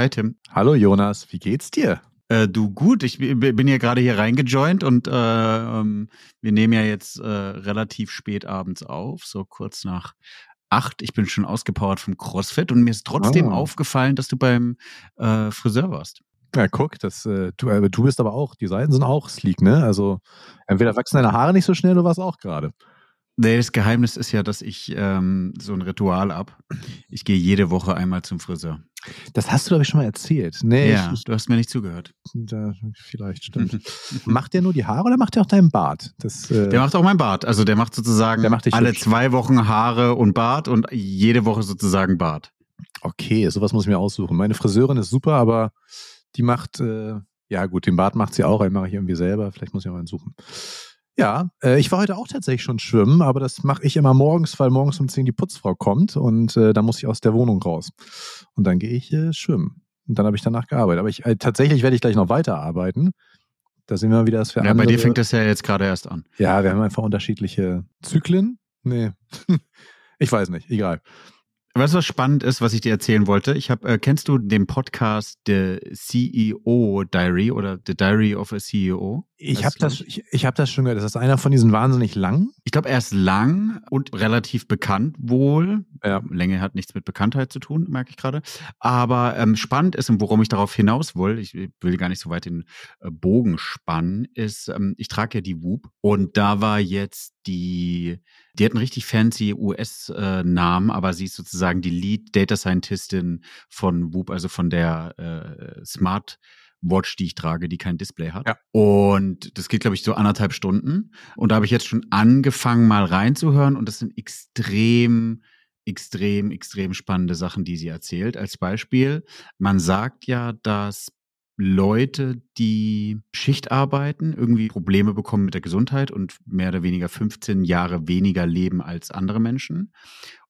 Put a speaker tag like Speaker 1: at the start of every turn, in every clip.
Speaker 1: Hi Tim.
Speaker 2: Hallo Jonas, wie geht's dir?
Speaker 1: Äh, du gut, ich bin ja gerade hier reingejoint und äh, ähm, wir nehmen ja jetzt äh, relativ spät abends auf, so kurz nach acht. Ich bin schon ausgepowert vom CrossFit und mir ist trotzdem oh. aufgefallen, dass du beim äh, Friseur warst.
Speaker 2: Ja, guck, das, äh, du, äh, du bist aber auch, die Seiten sind auch sleek, ne? Also entweder wachsen deine Haare nicht so schnell, du warst auch gerade.
Speaker 1: Nee, das Geheimnis ist ja, dass ich ähm, so ein Ritual ab. Ich gehe jede Woche einmal zum Friseur.
Speaker 2: Das hast du, glaube ich, schon mal erzählt. Nee,
Speaker 1: ja,
Speaker 2: ich,
Speaker 1: du hast mir nicht zugehört.
Speaker 2: Da, vielleicht, stimmt. macht der nur die Haare oder macht der auch deinen Bart?
Speaker 1: Das, äh, der macht auch meinen Bart. Also der macht sozusagen der macht alle hübsch. zwei Wochen Haare und Bart und jede Woche sozusagen Bart.
Speaker 2: Okay, sowas muss ich mir aussuchen. Meine Friseurin ist super, aber die macht, äh, ja gut, den Bart macht sie auch, den mache ich irgendwie selber. Vielleicht muss ich auch einen suchen. Ja, äh, ich war heute auch tatsächlich schon schwimmen, aber das mache ich immer morgens, weil morgens um 10 die Putzfrau kommt und äh, da muss ich aus der Wohnung raus. Und dann gehe ich äh, schwimmen. Und dann habe ich danach gearbeitet. Aber ich, äh, tatsächlich werde ich gleich noch weiterarbeiten. Da sehen wir wieder, dass wir
Speaker 1: Ja, andere, bei dir fängt das ja jetzt gerade erst an.
Speaker 2: Ja, wir haben einfach unterschiedliche Zyklen. Nee, ich weiß nicht, egal.
Speaker 1: Weißt du, was spannend ist, was ich dir erzählen wollte? Ich habe, äh, kennst du den Podcast The CEO Diary oder The Diary of a CEO?
Speaker 2: Ich habe das, ich, ich hab das schon gehört. Das ist einer von diesen wahnsinnig lang.
Speaker 1: Ich glaube, er ist lang und relativ bekannt wohl. Ja. Länge hat nichts mit Bekanntheit zu tun, merke ich gerade. Aber ähm, spannend ist und worum ich darauf hinaus will, ich will gar nicht so weit den äh, Bogen spannen, ist, ähm, ich trage ja die Whoop und da war jetzt die, die hat einen richtig fancy US-Namen, äh, aber sie ist sozusagen die Lead Data Scientistin von Whoop, also von der äh, Smart Watch, die ich trage, die kein Display hat. Ja. Und das geht, glaube ich, so anderthalb Stunden. Und da habe ich jetzt schon angefangen, mal reinzuhören. Und das sind extrem, extrem, extrem spannende Sachen, die sie erzählt. Als Beispiel, man sagt ja, dass Leute, die Schicht arbeiten, irgendwie Probleme bekommen mit der Gesundheit und mehr oder weniger 15 Jahre weniger leben als andere Menschen.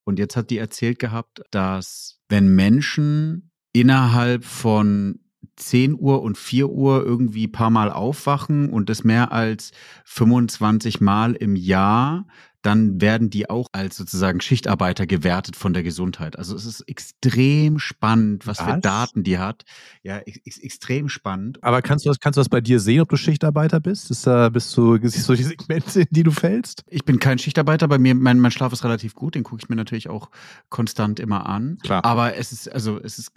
Speaker 1: Und jetzt hat die erzählt gehabt, dass wenn Menschen innerhalb von 10 Uhr und 4 Uhr irgendwie paar Mal aufwachen und das mehr als 25 Mal im Jahr, dann werden die auch als sozusagen Schichtarbeiter gewertet von der Gesundheit. Also es ist extrem spannend, was, was? für Daten die hat. Ja, ex extrem spannend.
Speaker 2: Aber kannst du das, kannst du das bei dir sehen, ob du Schichtarbeiter bist? Ist da, bist du, siehst du die Segmente, in die du fällst?
Speaker 1: Ich bin kein Schichtarbeiter. Bei mir, mein, mein Schlaf ist relativ gut. Den gucke ich mir natürlich auch konstant immer an. Klar. Aber es ist, also es ist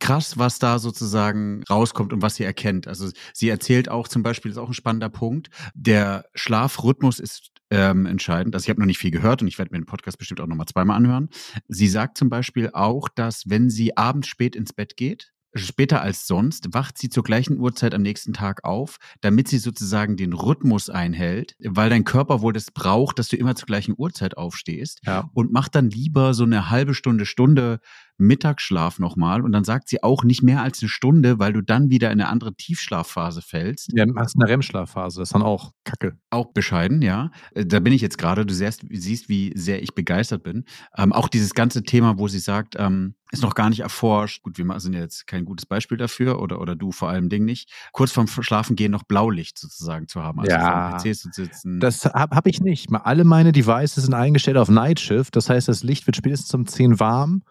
Speaker 1: krass, was da sozusagen rauskommt und was sie erkennt. Also sie erzählt auch zum Beispiel, das ist auch ein spannender Punkt, der Schlafrhythmus ist ähm, entscheidend. Also ich habe noch nicht viel gehört und ich werde mir den Podcast bestimmt auch nochmal zweimal anhören. Sie sagt zum Beispiel auch, dass wenn sie abends spät ins Bett geht, später als sonst, wacht sie zur gleichen Uhrzeit am nächsten Tag auf, damit sie sozusagen den Rhythmus einhält, weil dein Körper wohl das braucht, dass du immer zur gleichen Uhrzeit aufstehst ja. und macht dann lieber so eine halbe Stunde, Stunde Mittagsschlaf nochmal und dann sagt sie auch nicht mehr als eine Stunde, weil du dann wieder in eine andere Tiefschlafphase fällst.
Speaker 2: Ja, hast eine REM-Schlafphase, das ist dann auch Kacke.
Speaker 1: Auch bescheiden, ja. Äh, da bin ich jetzt gerade, du siehst, siehst, wie sehr ich begeistert bin. Ähm, auch dieses ganze Thema, wo sie sagt, ähm, ist noch gar nicht erforscht. Gut, wir sind ja jetzt kein gutes Beispiel dafür oder, oder du vor allem Ding nicht. Kurz vorm Schlafengehen noch Blaulicht sozusagen zu haben.
Speaker 2: Also ja, PC zu sitzen. Das habe hab ich nicht. Alle meine Devices sind eingestellt auf Night Shift. Das heißt, das Licht wird spätestens um 10 warm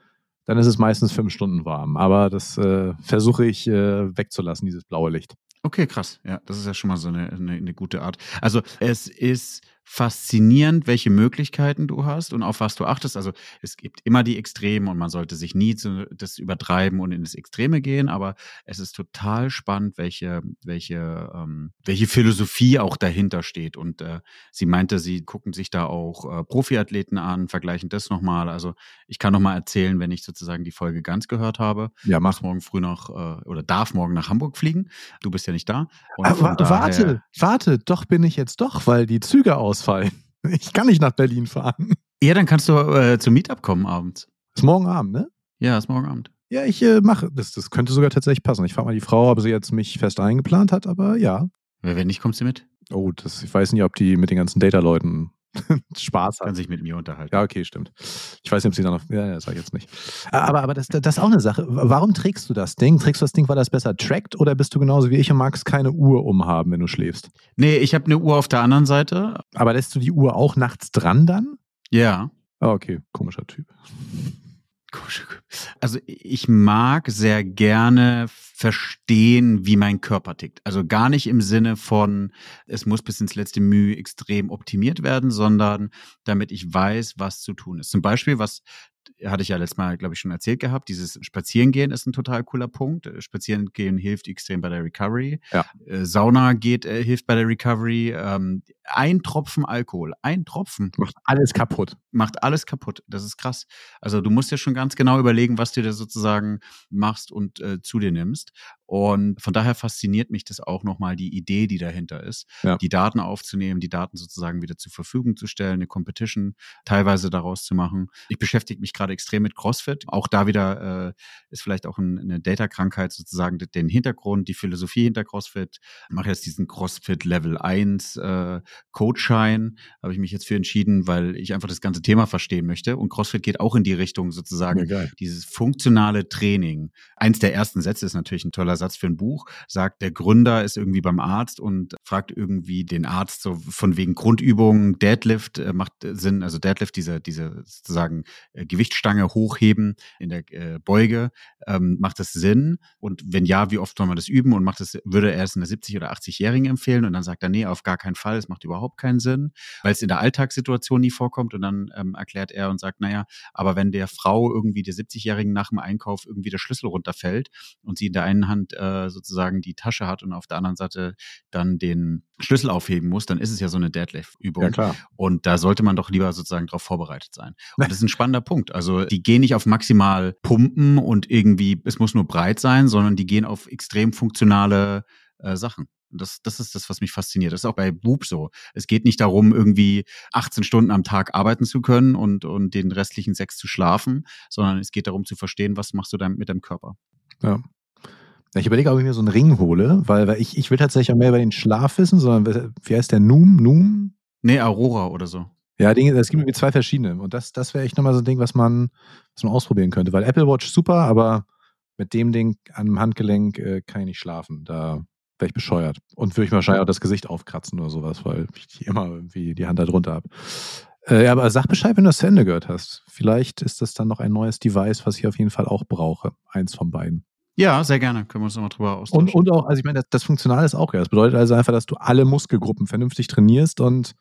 Speaker 2: dann ist es meistens fünf Stunden warm. Aber das äh, versuche ich äh, wegzulassen, dieses blaue Licht.
Speaker 1: Okay, krass. Ja, das ist ja schon mal so eine, eine, eine gute Art. Also es ist faszinierend, welche Möglichkeiten du hast und auf was du achtest. Also es gibt immer die Extremen und man sollte sich nie zu, das übertreiben und in das Extreme gehen, aber es ist total spannend, welche, welche, ähm, welche Philosophie auch dahinter steht. Und äh, sie meinte, sie gucken sich da auch äh, Profiathleten an, vergleichen das nochmal. Also ich kann nochmal erzählen, wenn ich sozusagen die Folge ganz gehört habe.
Speaker 2: Ja,
Speaker 1: mach morgen früh noch äh, oder darf morgen nach Hamburg fliegen. Du bist ja nicht da.
Speaker 2: Aber, warte, warte, doch bin ich jetzt doch, weil die Züge aus ausfallen. Ich kann nicht nach Berlin fahren.
Speaker 1: Ja, dann kannst du äh, zum Meetup kommen abends.
Speaker 2: Ist morgen Abend, ne?
Speaker 1: Ja, ist morgen Abend.
Speaker 2: Ja, ich äh, mache. Das, das könnte sogar tatsächlich passen. Ich frage mal die Frau, ob sie jetzt mich fest eingeplant hat, aber ja.
Speaker 1: Wenn nicht, kommst du mit?
Speaker 2: Oh, das, ich weiß nicht, ob die mit den ganzen Data-Leuten Spaß hat.
Speaker 1: Kann sich mit mir unterhalten.
Speaker 2: Ja, okay, stimmt. Ich weiß nicht, ob sie da noch. Ja, das sag ich jetzt nicht. Aber, aber das, das ist auch eine Sache. Warum trägst du das Ding? Trägst du das Ding, weil das besser trackt oder bist du genauso wie ich und magst keine Uhr umhaben, wenn du schläfst?
Speaker 1: Nee, ich habe eine Uhr auf der anderen Seite.
Speaker 2: Aber lässt du die Uhr auch nachts dran dann?
Speaker 1: Ja.
Speaker 2: Ah, okay, komischer Typ.
Speaker 1: Also ich mag sehr gerne verstehen, wie mein Körper tickt. Also gar nicht im Sinne von, es muss bis ins letzte Mühe extrem optimiert werden, sondern damit ich weiß, was zu tun ist. Zum Beispiel, was hatte ich ja letztes Mal, glaube ich, schon erzählt gehabt. Dieses Spazierengehen ist ein total cooler Punkt. Äh, Spazierengehen hilft extrem bei der Recovery. Ja. Äh, Sauna geht, äh, hilft bei der Recovery. Ähm, ein Tropfen Alkohol, ein Tropfen.
Speaker 2: Macht alles kaputt.
Speaker 1: Macht alles kaputt. Das ist krass. Also du musst ja schon ganz genau überlegen, was du da sozusagen machst und äh, zu dir nimmst. Und von daher fasziniert mich das auch nochmal die Idee, die dahinter ist, ja. die Daten aufzunehmen, die Daten sozusagen wieder zur Verfügung zu stellen, eine Competition teilweise daraus zu machen. Ich beschäftige mich gerade extrem mit CrossFit. Auch da wieder äh, ist vielleicht auch ein, eine Data-Krankheit sozusagen den Hintergrund, die Philosophie hinter CrossFit. Ich mache jetzt diesen CrossFit Level 1 äh, Coach-Schein, habe ich mich jetzt für entschieden, weil ich einfach das ganze Thema verstehen möchte. Und CrossFit geht auch in die Richtung sozusagen ja, dieses funktionale Training. Eins der ersten Sätze ist natürlich ein toller Satz für ein Buch, sagt, der Gründer ist irgendwie beim Arzt und fragt irgendwie den Arzt so von wegen Grundübungen, Deadlift äh, macht Sinn, also Deadlift, diese, diese sozusagen äh, Gewichtsstange hochheben in der äh, Beuge, ähm, macht das Sinn? Und wenn ja, wie oft soll man das üben? Und macht das, würde er es einer 70- oder 80-Jährigen empfehlen? Und dann sagt er, nee, auf gar keinen Fall, es macht überhaupt keinen Sinn, weil es in der Alltagssituation nie vorkommt. Und dann ähm, erklärt er und sagt, naja, aber wenn der Frau irgendwie der 70-Jährigen nach dem Einkauf irgendwie der Schlüssel runterfällt und sie in der einen Hand äh, sozusagen die Tasche hat und auf der anderen Seite dann den Schlüssel aufheben muss, dann ist es ja so eine Deadlift-Übung. Ja, klar. Und da sollte man doch lieber sozusagen darauf vorbereitet sein. Und das ist ein spannender Punkt. Also die gehen nicht auf maximal pumpen und irgendwie, es muss nur breit sein, sondern die gehen auf extrem funktionale äh, Sachen. Das, das ist das, was mich fasziniert. Das ist auch bei Boop so. Es geht nicht darum, irgendwie 18 Stunden am Tag arbeiten zu können und, und den restlichen sechs zu schlafen, sondern es geht darum zu verstehen, was machst du dann mit deinem Körper.
Speaker 2: Ja. Ich überlege, ob ich mir so einen Ring hole, weil, weil ich, ich will tatsächlich auch mehr über den Schlaf wissen, sondern wie heißt der Noom? Noom?
Speaker 1: Nee, Aurora oder so.
Speaker 2: Ja, es gibt irgendwie zwei verschiedene. Und das, das wäre echt nochmal so ein Ding, was man, was man ausprobieren könnte. Weil Apple Watch super, aber mit dem Ding am Handgelenk äh, kann ich nicht schlafen. Da wäre ich bescheuert. Und würde ich wahrscheinlich auch das Gesicht aufkratzen oder sowas, weil ich immer irgendwie die Hand da drunter habe. Äh, ja, aber sag Bescheid, wenn du das zu Ende gehört hast. Vielleicht ist das dann noch ein neues Device, was ich auf jeden Fall auch brauche. Eins von beiden.
Speaker 1: Ja, sehr gerne. Können wir uns nochmal drüber austauschen.
Speaker 2: Und, und auch, also ich meine, das, das Funktionale ist auch ja. Das bedeutet also einfach, dass du alle Muskelgruppen vernünftig trainierst und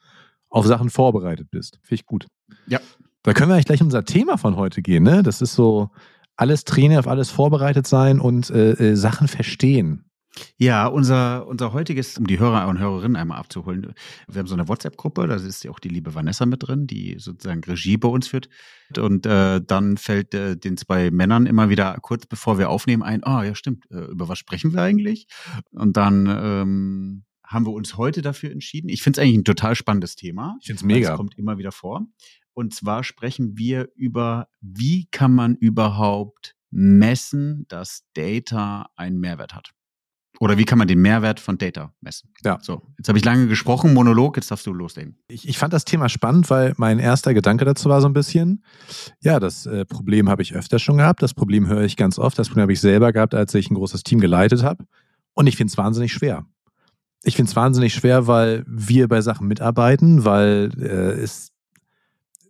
Speaker 2: auf Sachen vorbereitet bist. Finde ich gut.
Speaker 1: Ja.
Speaker 2: Da können wir eigentlich gleich unser Thema von heute gehen, ne? Das ist so alles Trainer auf alles vorbereitet sein und äh, äh, Sachen verstehen.
Speaker 1: Ja, unser, unser heutiges, um die Hörer und Hörerinnen einmal abzuholen, wir haben so eine WhatsApp-Gruppe, da ist ja auch die liebe Vanessa mit drin, die sozusagen Regie bei uns führt. Und äh, dann fällt äh, den zwei Männern immer wieder kurz bevor wir aufnehmen ein, ah oh, ja stimmt, äh, über was sprechen wir eigentlich? Und dann ähm, haben wir uns heute dafür entschieden. Ich finde es eigentlich ein total spannendes Thema.
Speaker 2: Ich finde es mega.
Speaker 1: Das kommt immer wieder vor. Und zwar sprechen wir über, wie kann man überhaupt messen, dass Data einen Mehrwert hat. Oder wie kann man den Mehrwert von Data messen? Ja. So, jetzt habe ich lange gesprochen, Monolog, jetzt darfst du loslegen.
Speaker 2: Ich, ich fand das Thema spannend, weil mein erster Gedanke dazu war so ein bisschen, ja, das äh, Problem habe ich öfter schon gehabt, das Problem höre ich ganz oft, das Problem habe ich selber gehabt, als ich ein großes Team geleitet habe. Und ich finde es wahnsinnig schwer. Ich finde es wahnsinnig schwer, weil wir bei Sachen mitarbeiten, weil äh, es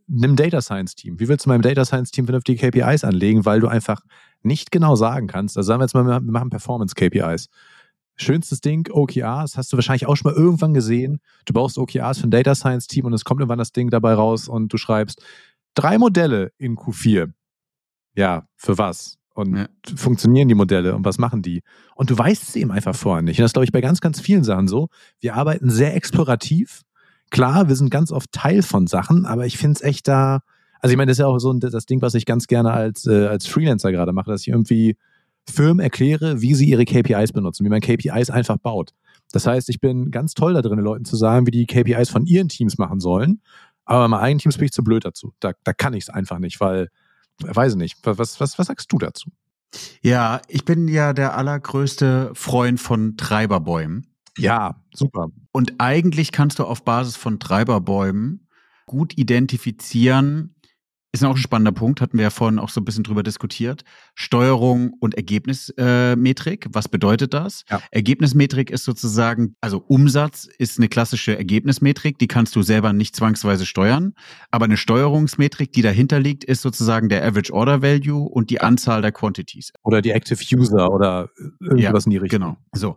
Speaker 2: nimm Data Science Team. Wie willst du meinem Data Science Team vernünftige KPIs anlegen, weil du einfach nicht genau sagen kannst. Also sagen wir jetzt mal, wir machen Performance KPIs. Schönstes Ding, OKRs, hast du wahrscheinlich auch schon mal irgendwann gesehen. Du baust OKRs für ein Data Science Team und es kommt irgendwann das Ding dabei raus und du schreibst drei Modelle in Q4. Ja, für was? Und ja. funktionieren die Modelle und was machen die? Und du weißt es eben einfach vorher nicht. Und das glaube ich bei ganz, ganz vielen Sachen so. Wir arbeiten sehr explorativ. Klar, wir sind ganz oft Teil von Sachen, aber ich finde es echt da, also ich meine, das ist ja auch so das Ding, was ich ganz gerne als, äh, als Freelancer gerade mache, dass ich irgendwie Firmen erkläre, wie sie ihre KPIs benutzen, wie man KPIs einfach baut. Das heißt, ich bin ganz toll da drin, Leuten zu sagen, wie die KPIs von ihren Teams machen sollen. Aber bei meinen eigenen Teams bin ich zu blöd dazu. Da, da kann ich es einfach nicht, weil, weiß ich nicht. Was, was, was sagst du dazu?
Speaker 1: Ja, ich bin ja der allergrößte Freund von Treiberbäumen.
Speaker 2: Ja, super.
Speaker 1: Und eigentlich kannst du auf Basis von Treiberbäumen gut identifizieren, ist auch ein spannender Punkt, hatten wir ja vorhin auch so ein bisschen drüber diskutiert. Steuerung und Ergebnismetrik, äh, was bedeutet das? Ja. Ergebnismetrik ist sozusagen, also Umsatz ist eine klassische Ergebnismetrik, die kannst du selber nicht zwangsweise steuern, aber eine Steuerungsmetrik, die dahinter liegt, ist sozusagen der Average Order Value und die Anzahl der Quantities.
Speaker 2: Oder die Active User oder irgendwas ja, in die Richtung.
Speaker 1: Genau, so.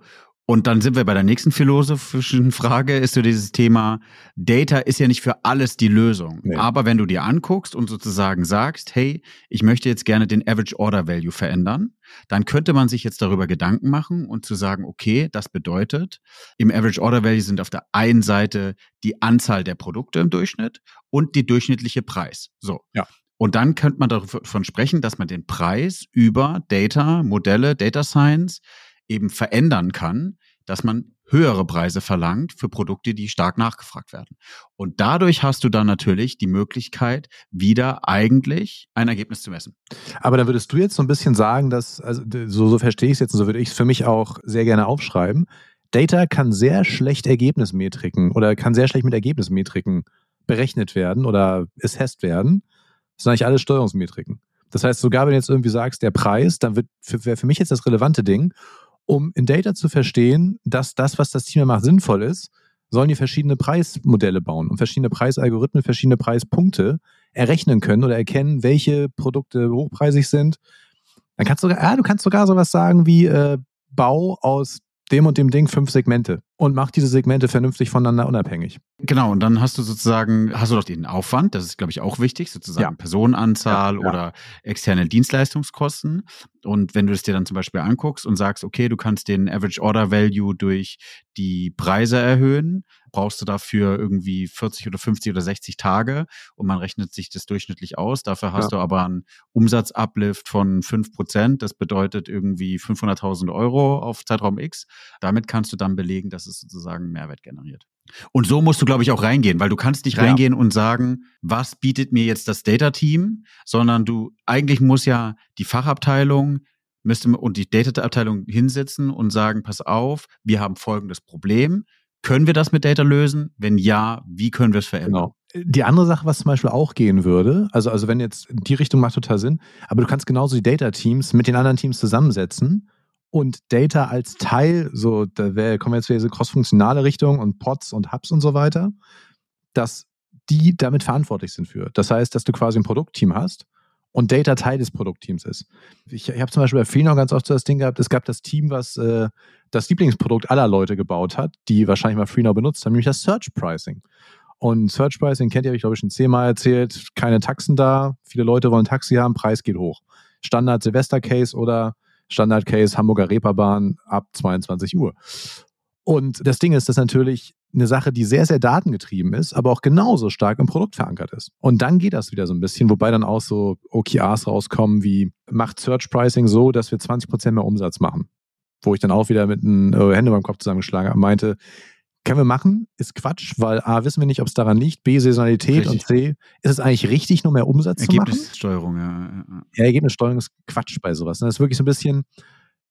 Speaker 1: Und dann sind wir bei der nächsten philosophischen Frage, ist so dieses Thema, Data ist ja nicht für alles die Lösung. Nee. Aber wenn du dir anguckst und sozusagen sagst, hey, ich möchte jetzt gerne den Average Order Value verändern, dann könnte man sich jetzt darüber Gedanken machen und zu sagen, okay, das bedeutet, im Average Order Value sind auf der einen Seite die Anzahl der Produkte im Durchschnitt und die durchschnittliche Preis. So. Ja. Und dann könnte man davon sprechen, dass man den Preis über Data, Modelle, Data Science eben verändern kann, dass man höhere Preise verlangt für Produkte, die stark nachgefragt werden. Und dadurch hast du dann natürlich die Möglichkeit, wieder eigentlich ein Ergebnis zu messen.
Speaker 2: Aber dann würdest du jetzt so ein bisschen sagen, dass, also so, so verstehe ich es jetzt und so würde ich es für mich auch sehr gerne aufschreiben. Data kann sehr schlecht Ergebnismetriken oder kann sehr schlecht mit Ergebnismetriken berechnet werden oder assessed werden. Das sind eigentlich alles Steuerungsmetriken. Das heißt, sogar wenn du jetzt irgendwie sagst, der Preis, dann wäre für mich jetzt das relevante Ding um in Data zu verstehen, dass das, was das Team macht, sinnvoll ist, sollen die verschiedene Preismodelle bauen und verschiedene Preisalgorithmen, verschiedene Preispunkte errechnen können oder erkennen, welche Produkte hochpreisig sind. Dann kannst du sogar, ja, du kannst sogar sowas sagen wie äh, Bau aus dem und dem Ding fünf Segmente und mach diese Segmente vernünftig voneinander unabhängig.
Speaker 1: Genau, und dann hast du sozusagen, hast du doch den Aufwand, das ist, glaube ich, auch wichtig, sozusagen ja. Personenanzahl ja, ja. oder externe Dienstleistungskosten. Und wenn du es dir dann zum Beispiel anguckst und sagst, okay, du kannst den Average Order Value durch die Preise erhöhen, brauchst du dafür irgendwie 40 oder 50 oder 60 Tage und man rechnet sich das durchschnittlich aus. Dafür hast du aber einen Umsatzuplift von 5 Prozent. Das bedeutet irgendwie 500.000 Euro auf Zeitraum X. Damit kannst du dann belegen, dass es sozusagen Mehrwert generiert. Und so musst du, glaube ich, auch reingehen, weil du kannst nicht reingehen ja. und sagen, was bietet mir jetzt das Data-Team, sondern du, eigentlich muss ja die Fachabteilung müsste und die Data-Abteilung hinsetzen und sagen, pass auf, wir haben folgendes Problem. Können wir das mit Data lösen? Wenn ja, wie können wir es verändern?
Speaker 2: Genau. Die andere Sache, was zum Beispiel auch gehen würde, also, also wenn jetzt die Richtung macht total Sinn, aber du kannst genauso die Data-Teams mit den anderen Teams zusammensetzen und Data als Teil, so da wär, kommen wir jetzt wieder diese crossfunktionale Richtung und Pods und Hubs und so weiter, dass die damit verantwortlich sind für. Das heißt, dass du quasi ein Produktteam hast und Data Teil des Produktteams ist. Ich, ich habe zum Beispiel bei Freenor ganz oft so das Ding gehabt, es gab das Team, was äh, das Lieblingsprodukt aller Leute gebaut hat, die wahrscheinlich mal Freenor benutzt haben, nämlich das Search Pricing. Und Search Pricing kennt ihr, habe ich glaube ich schon zehnmal erzählt, keine Taxen da, viele Leute wollen Taxi haben, Preis geht hoch. Standard Silvester Case oder Standard-Case Hamburger Reeperbahn ab 22 Uhr. Und das Ding ist, dass natürlich eine Sache, die sehr, sehr datengetrieben ist, aber auch genauso stark im Produkt verankert ist. Und dann geht das wieder so ein bisschen, wobei dann auch so OKRs rauskommen wie, macht Search Pricing so, dass wir 20% mehr Umsatz machen. Wo ich dann auch wieder mit den äh, Hände beim Kopf zusammengeschlagen habe, meinte, können wir machen, ist Quatsch, weil A, wissen wir nicht, ob es daran liegt, B, Saisonalität richtig. und C, ist es eigentlich richtig, nur mehr Umsatz zu machen?
Speaker 1: Ergebnissteuerung, ja,
Speaker 2: ja. Ja, Ergebnissteuerung ist Quatsch bei sowas. Das ist wirklich so ein bisschen,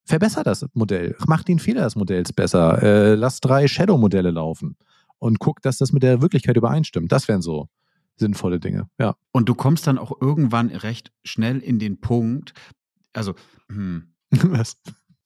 Speaker 2: verbessert das Modell, mach den Fehler des Modells besser, äh, lass drei Shadow-Modelle laufen und guck, dass das mit der Wirklichkeit übereinstimmt. Das wären so sinnvolle Dinge, ja.
Speaker 1: Und du kommst dann auch irgendwann recht schnell in den Punkt, also, hm. Was?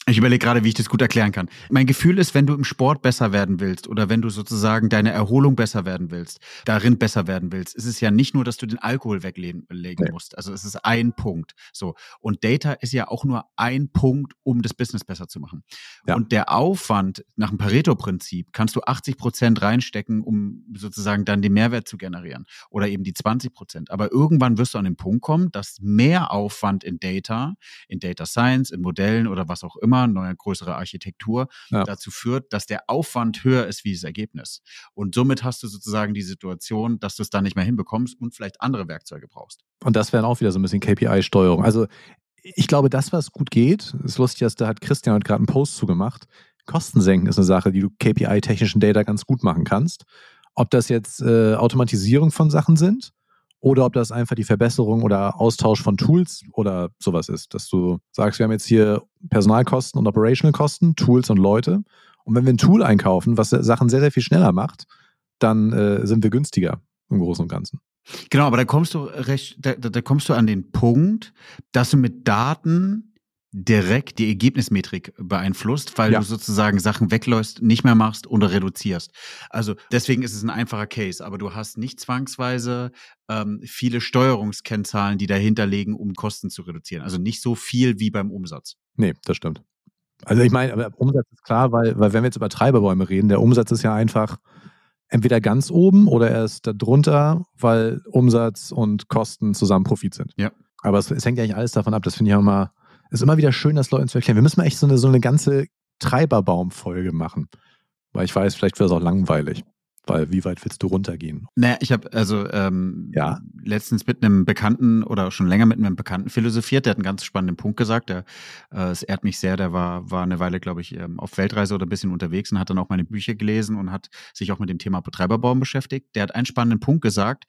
Speaker 1: Ich überlege gerade, wie ich das gut erklären kann. Mein Gefühl ist, wenn du im Sport besser werden willst oder wenn du sozusagen deine Erholung besser werden willst, darin besser werden willst, ist es ja nicht nur, dass du den Alkohol weglegen nee. musst. Also es ist ein Punkt. So. Und Data ist ja auch nur ein Punkt, um das Business besser zu machen. Ja. Und der Aufwand nach dem Pareto-Prinzip kannst du 80 Prozent reinstecken, um sozusagen dann den Mehrwert zu generieren. Oder eben die 20 Prozent. Aber irgendwann wirst du an den Punkt kommen, dass mehr Aufwand in Data, in Data Science, in Modellen oder was auch immer, immer, neue größere Architektur, ja. dazu führt, dass der Aufwand höher ist wie das Ergebnis. Und somit hast du sozusagen die Situation, dass du es dann nicht mehr hinbekommst und vielleicht andere Werkzeuge brauchst.
Speaker 2: Und das wäre auch wieder so ein bisschen KPI-Steuerung. Also ich glaube, das, was gut geht, ist lustig, dass da hat Christian heute gerade einen Post zugemacht. Kosten senken ist eine Sache, die du KPI-technischen Data ganz gut machen kannst. Ob das jetzt äh, Automatisierung von Sachen sind oder ob das einfach die Verbesserung oder Austausch von Tools oder sowas ist, dass du sagst, wir haben jetzt hier Personalkosten und Operational Kosten, Tools und Leute. Und wenn wir ein Tool einkaufen, was Sachen sehr, sehr viel schneller macht, dann äh, sind wir günstiger im Großen und Ganzen.
Speaker 1: Genau, aber da kommst du recht, da, da kommst du an den Punkt, dass du mit Daten direkt die Ergebnismetrik beeinflusst, weil ja. du sozusagen Sachen wegläufst, nicht mehr machst oder reduzierst. Also deswegen ist es ein einfacher Case, aber du hast nicht zwangsweise ähm, viele Steuerungskennzahlen, die dahinter liegen, um Kosten zu reduzieren. Also nicht so viel wie beim Umsatz.
Speaker 2: Nee, das stimmt. Also ich meine, Umsatz ist klar, weil, weil wenn wir jetzt über Treiberbäume reden, der Umsatz ist ja einfach entweder ganz oben oder er ist da drunter, weil Umsatz und Kosten zusammen Profit sind.
Speaker 1: Ja.
Speaker 2: Aber es, es hängt ja nicht alles davon ab. Das finde ich auch immer ist immer wieder schön, das Leuten zu erklären. Wir müssen mal echt so eine, so eine ganze Treiberbaum-Folge machen. Weil ich weiß, vielleicht wäre es auch langweilig. Weil wie weit willst du runtergehen?
Speaker 1: Naja, ich habe also ähm, ja. letztens mit einem Bekannten oder schon länger mit einem Bekannten philosophiert. Der hat einen ganz spannenden Punkt gesagt. Der, äh, es ehrt mich sehr. Der war, war eine Weile, glaube ich, ähm, auf Weltreise oder ein bisschen unterwegs und hat dann auch meine Bücher gelesen und hat sich auch mit dem Thema Betreiberbaum beschäftigt. Der hat einen spannenden Punkt gesagt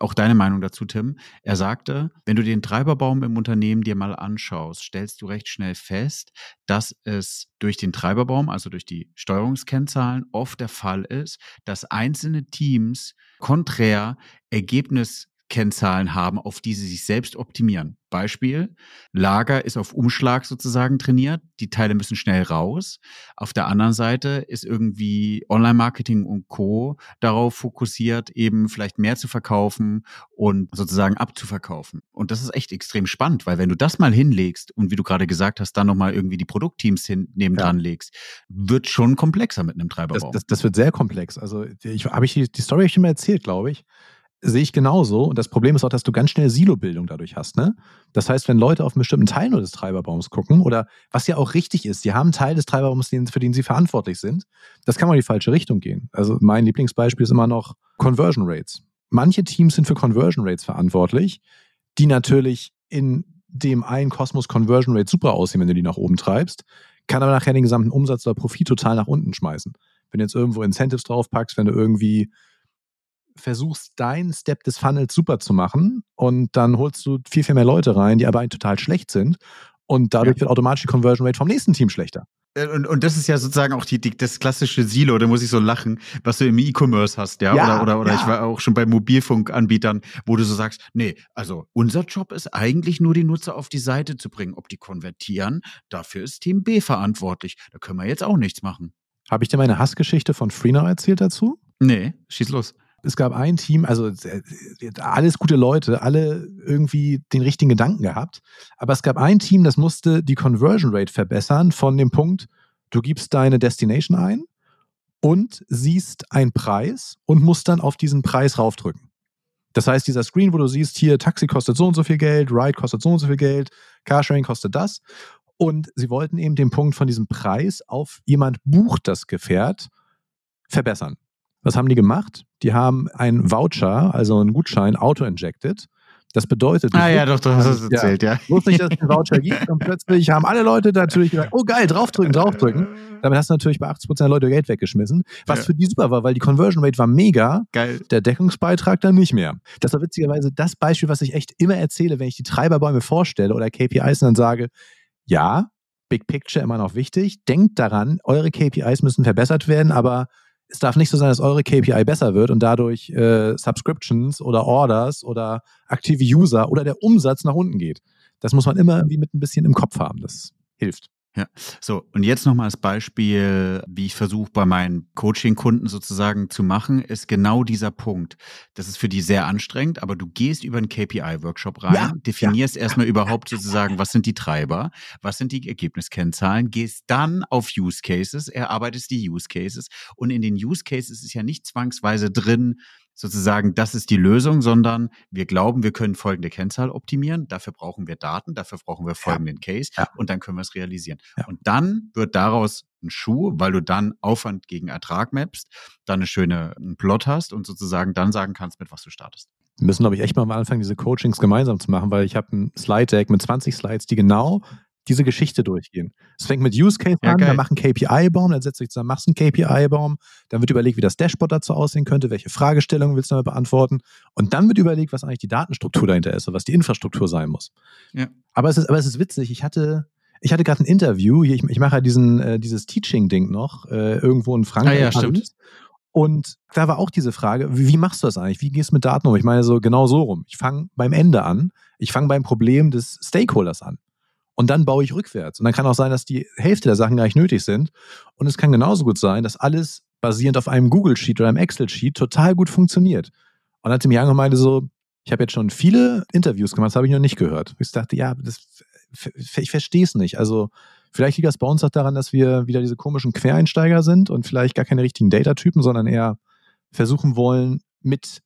Speaker 1: auch deine Meinung dazu, Tim. Er sagte, wenn du den Treiberbaum im Unternehmen dir mal anschaust, stellst du recht schnell fest, dass es durch den Treiberbaum, also durch die Steuerungskennzahlen, oft der Fall ist, dass einzelne Teams konträr Ergebnis Kennzahlen haben, auf die sie sich selbst optimieren. Beispiel, Lager ist auf Umschlag sozusagen trainiert, die Teile müssen schnell raus. Auf der anderen Seite ist irgendwie Online-Marketing und Co. darauf fokussiert, eben vielleicht mehr zu verkaufen und sozusagen abzuverkaufen. Und das ist echt extrem spannend, weil wenn du das mal hinlegst und wie du gerade gesagt hast, dann nochmal irgendwie die Produktteams hin, nebendran ja. legst, wird schon komplexer mit einem Treiberbaum.
Speaker 2: Das, das, das wird sehr komplex. Also ich, habe ich die, die Story schon mal erzählt, glaube ich sehe ich genauso. Und das Problem ist auch, dass du ganz schnell Silobildung dadurch hast. Ne? Das heißt, wenn Leute auf einen bestimmten Teil nur des Treiberbaums gucken, oder was ja auch richtig ist, die haben einen Teil des Treiberbaums, für den sie verantwortlich sind, das kann mal in die falsche Richtung gehen. Also mein Lieblingsbeispiel ist immer noch Conversion Rates. Manche Teams sind für Conversion Rates verantwortlich, die natürlich in dem einen Kosmos Conversion Rate super aussehen, wenn du die nach oben treibst, kann aber nachher den gesamten Umsatz oder Profit total nach unten schmeißen. Wenn du jetzt irgendwo Incentives draufpackst, wenn du irgendwie versuchst, deinen Step des Funnels super zu machen und dann holst du viel, viel mehr Leute rein, die aber eigentlich total schlecht sind und dadurch ja. wird automatisch die Conversion Rate vom nächsten Team schlechter.
Speaker 1: Äh, und, und das ist ja sozusagen auch die, die, das klassische Silo, da muss ich so lachen, was du im E-Commerce hast, ja. ja oder oder, oder ja. ich war auch schon bei Mobilfunkanbietern, wo du so sagst, nee, also unser Job ist eigentlich nur die Nutzer auf die Seite zu bringen. Ob die konvertieren, dafür ist Team B verantwortlich. Da können wir jetzt auch nichts machen.
Speaker 2: Habe ich dir meine Hassgeschichte von Freenow erzählt dazu?
Speaker 1: Nee, schieß los
Speaker 2: es gab ein Team, also äh, alles gute Leute, alle irgendwie den richtigen Gedanken gehabt. Aber es gab ein Team, das musste die Conversion Rate verbessern von dem Punkt, du gibst deine Destination ein und siehst einen Preis und musst dann auf diesen Preis raufdrücken. Das heißt, dieser Screen, wo du siehst, hier Taxi kostet so und so viel Geld, Ride kostet so und so viel Geld, Carsharing kostet das. Und sie wollten eben den Punkt von diesem Preis auf jemand bucht das Gefährt verbessern. Was haben die gemacht? Die haben einen Voucher, also einen Gutschein, auto-injected. Das bedeutet.
Speaker 1: Ah ja, doch, du hast es erzählt, ja.
Speaker 2: ja. Wusste nicht, dass es einen Voucher gibt und plötzlich haben alle Leute natürlich gesagt, oh geil, draufdrücken, draufdrücken. Damit hast du natürlich bei 80% der Leute Geld weggeschmissen. Was ja. für die super war, weil die Conversion Rate war mega.
Speaker 1: Geil.
Speaker 2: Der Deckungsbeitrag dann nicht mehr. Das war witzigerweise das Beispiel, was ich echt immer erzähle, wenn ich die Treiberbäume vorstelle oder KPIs und dann sage, ja, Big Picture immer noch wichtig. Denkt daran, eure KPIs müssen verbessert werden, aber es darf nicht so sein, dass eure KPI besser wird und dadurch äh, Subscriptions oder Orders oder aktive User oder der Umsatz nach unten geht. Das muss man immer irgendwie mit ein bisschen im Kopf haben. Das hilft.
Speaker 1: Ja, so und jetzt nochmal als Beispiel, wie ich versuche bei meinen Coaching-Kunden sozusagen zu machen, ist genau dieser Punkt. Das ist für die sehr anstrengend, aber du gehst über einen KPI-Workshop rein, ja, definierst ja, erstmal überhaupt sozusagen, was sind die Treiber, was sind die Ergebniskennzahlen, gehst dann auf Use Cases, erarbeitest die Use Cases und in den Use Cases ist ja nicht zwangsweise drin, sozusagen, das ist die Lösung, sondern wir glauben, wir können folgende Kennzahl optimieren. Dafür brauchen wir Daten, dafür brauchen wir folgenden ja. Case ja. und dann können wir es realisieren. Ja. Und dann wird daraus ein Schuh, weil du dann Aufwand gegen Ertrag mappst, dann eine schöne einen Plot hast und sozusagen dann sagen kannst, mit was du startest.
Speaker 2: Wir müssen, glaube ich, echt mal am Anfang diese Coachings gemeinsam zu machen, weil ich habe ein Slide-Deck mit 20 Slides, die genau diese Geschichte durchgehen. Es fängt mit Use Case ja, an, geil. dann mach einen KPI-Baum, dann setzt du dich zusammen, machst einen KPI-Baum, dann wird überlegt, wie das Dashboard dazu aussehen könnte, welche Fragestellungen willst du damit beantworten und dann wird überlegt, was eigentlich die Datenstruktur dahinter ist und was die Infrastruktur sein muss. Ja. Aber es ist, aber es ist witzig, ich hatte, ich hatte gerade ein Interview, ich, ich mache ja diesen, äh, dieses Teaching-Ding noch, äh, irgendwo in Frankreich. Ah, ja,
Speaker 1: stimmt.
Speaker 2: Und da war auch diese Frage, wie, wie machst du das eigentlich? Wie gehst du mit Daten um? Ich meine so genau so rum. Ich fange beim Ende an. Ich fange beim Problem des Stakeholders an. Und dann baue ich rückwärts. Und dann kann auch sein, dass die Hälfte der Sachen gar nicht nötig sind. Und es kann genauso gut sein, dass alles basierend auf einem Google-Sheet oder einem Excel-Sheet total gut funktioniert. Und dann hat mir angemeint so, ich habe jetzt schon viele Interviews gemacht, das habe ich noch nicht gehört. Ich dachte, ja, das, ich verstehe es nicht. Also vielleicht liegt das bei uns auch daran, dass wir wieder diese komischen Quereinsteiger sind und vielleicht gar keine richtigen Data-Typen, sondern eher versuchen wollen, mit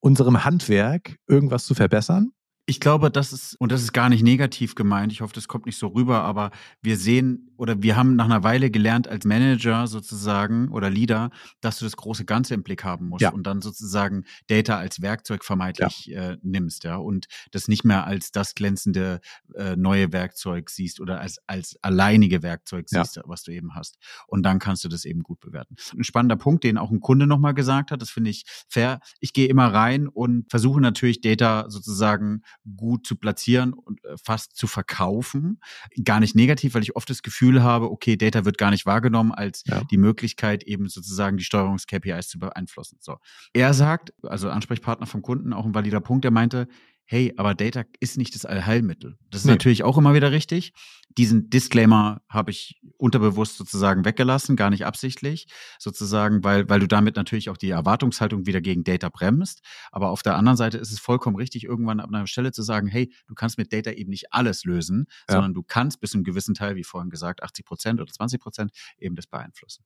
Speaker 2: unserem Handwerk irgendwas zu verbessern.
Speaker 1: Ich glaube, das ist, und das ist gar nicht negativ gemeint, ich hoffe, das kommt nicht so rüber, aber wir sehen oder wir haben nach einer Weile gelernt als Manager sozusagen oder Leader, dass du das große Ganze im Blick haben musst
Speaker 2: Ja.
Speaker 1: und dann sozusagen Data als Werkzeug vermeintlich äh, nimmst, ja, und das nicht mehr als das glänzende äh, neue Werkzeug siehst oder als, als alleinige Werkzeug
Speaker 2: Ja.
Speaker 1: siehst, was du eben hast. Und dann kannst du das eben gut bewerten. Ein spannender Punkt, den auch ein Kunde nochmal gesagt hat, das finde ich fair. Ich gehe immer rein und versuche natürlich Data sozusagen gut zu platzieren und äh, fast zu verkaufen. Gar nicht negativ, weil ich oft das Gefühl habe, okay, Data wird gar nicht wahrgenommen als
Speaker 2: Ja.
Speaker 1: die Möglichkeit, eben sozusagen die Steuerungs-KPIs zu beeinflussen. So. Er sagt, also Ansprechpartner vom Kunden, auch ein valider Punkt, der meinte, hey, aber Data ist nicht das Allheilmittel. Das ist
Speaker 2: Nee.
Speaker 1: natürlich auch immer wieder richtig. Diesen Disclaimer habe ich unterbewusst sozusagen weggelassen, gar nicht absichtlich, sozusagen, weil, weil du damit natürlich auch die Erwartungshaltung wieder gegen Data bremst. Aber auf der anderen Seite ist es vollkommen richtig, irgendwann ab einer Stelle zu sagen, hey, du kannst mit Data eben nicht alles lösen,
Speaker 2: Ja.
Speaker 1: sondern du kannst bis zu einem gewissen Teil, wie vorhin gesagt, 80 Prozent oder 20 Prozent eben das beeinflussen.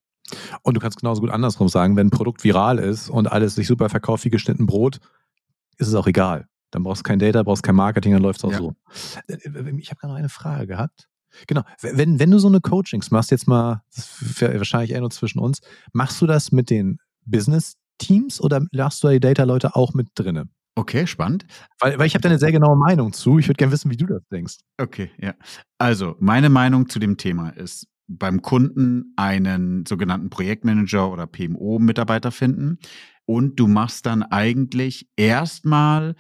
Speaker 2: Und du kannst genauso gut andersrum sagen, wenn ein Produkt viral ist und alles sich super verkauft wie geschnitten Brot, ist es auch egal. Dann brauchst du kein Data, brauchst kein Marketing, dann läuft es auch
Speaker 1: Ja.
Speaker 2: so. Äh, Ich habe gerade noch eine Frage gehabt. Genau, wenn, wenn du so eine Coachings machst, jetzt mal, das wäre wahrscheinlich eher nur zwischen uns, machst du das mit den Business-Teams oder lässt du die Data-Leute auch mit drinne?
Speaker 1: Okay, spannend.
Speaker 2: Weil, weil ich habe da eine sehr genaue Meinung zu. Ich würde gerne wissen, wie du das denkst.
Speaker 1: Okay, ja. Also, meine Meinung zu dem Thema ist, beim Kunden einen sogenannten Projektmanager oder PMO-Mitarbeiter finden und du machst dann eigentlich erstmal,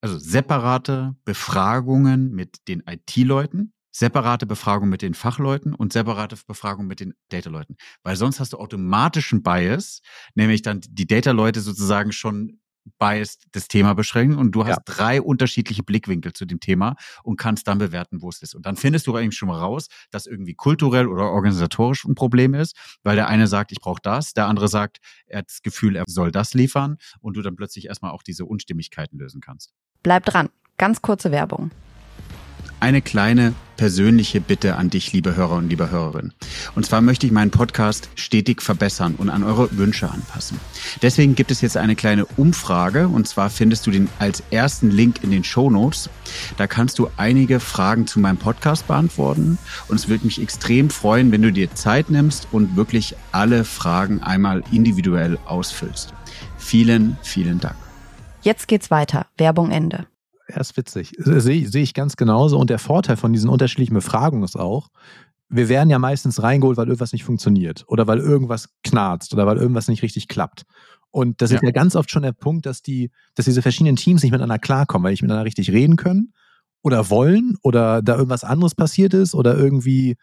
Speaker 1: also separate Befragungen mit den IT-Leuten, separate Befragung mit den Fachleuten und separate Befragung mit den Data-Leuten. Weil sonst hast du automatischen Bias, nämlich dann die Data-Leute sozusagen schon biased das Thema beschränken und du hast
Speaker 2: Ja.
Speaker 1: drei unterschiedliche Blickwinkel zu dem Thema und kannst dann bewerten, wo es ist. Und dann findest du eigentlich schon mal raus, dass irgendwie kulturell oder organisatorisch ein Problem ist, weil der eine sagt, ich brauche das, der andere sagt, er hat das Gefühl, er soll das liefern und du dann plötzlich erstmal auch diese Unstimmigkeiten lösen kannst.
Speaker 3: Bleibt dran. Ganz kurze Werbung.
Speaker 1: Eine kleine persönliche Bitte an dich, liebe Hörer und liebe Hörerinnen. Und zwar möchte ich meinen Podcast stetig verbessern und an eure Wünsche anpassen. Deswegen gibt es jetzt eine kleine Umfrage und zwar findest du den als ersten Link in den Show Notes. Da kannst du einige Fragen zu meinem Podcast beantworten und es würde mich extrem freuen, wenn du dir Zeit nimmst und wirklich alle Fragen einmal individuell ausfüllst. Vielen, vielen Dank.
Speaker 3: Jetzt geht's weiter. Werbung Ende.
Speaker 2: Ja, ist witzig. Sehe sehe ich ganz genauso. Und der Vorteil von diesen unterschiedlichen Befragungen ist auch, wir werden ja meistens reingeholt, weil irgendwas nicht funktioniert oder weil irgendwas knarzt oder weil irgendwas nicht richtig klappt. Und das ist
Speaker 1: Ja.
Speaker 2: ja ganz oft schon der Punkt, dass die, dass diese verschiedenen Teams nicht miteinander klarkommen, weil nicht miteinander richtig reden können oder wollen oder da irgendwas anderes passiert ist oder irgendwie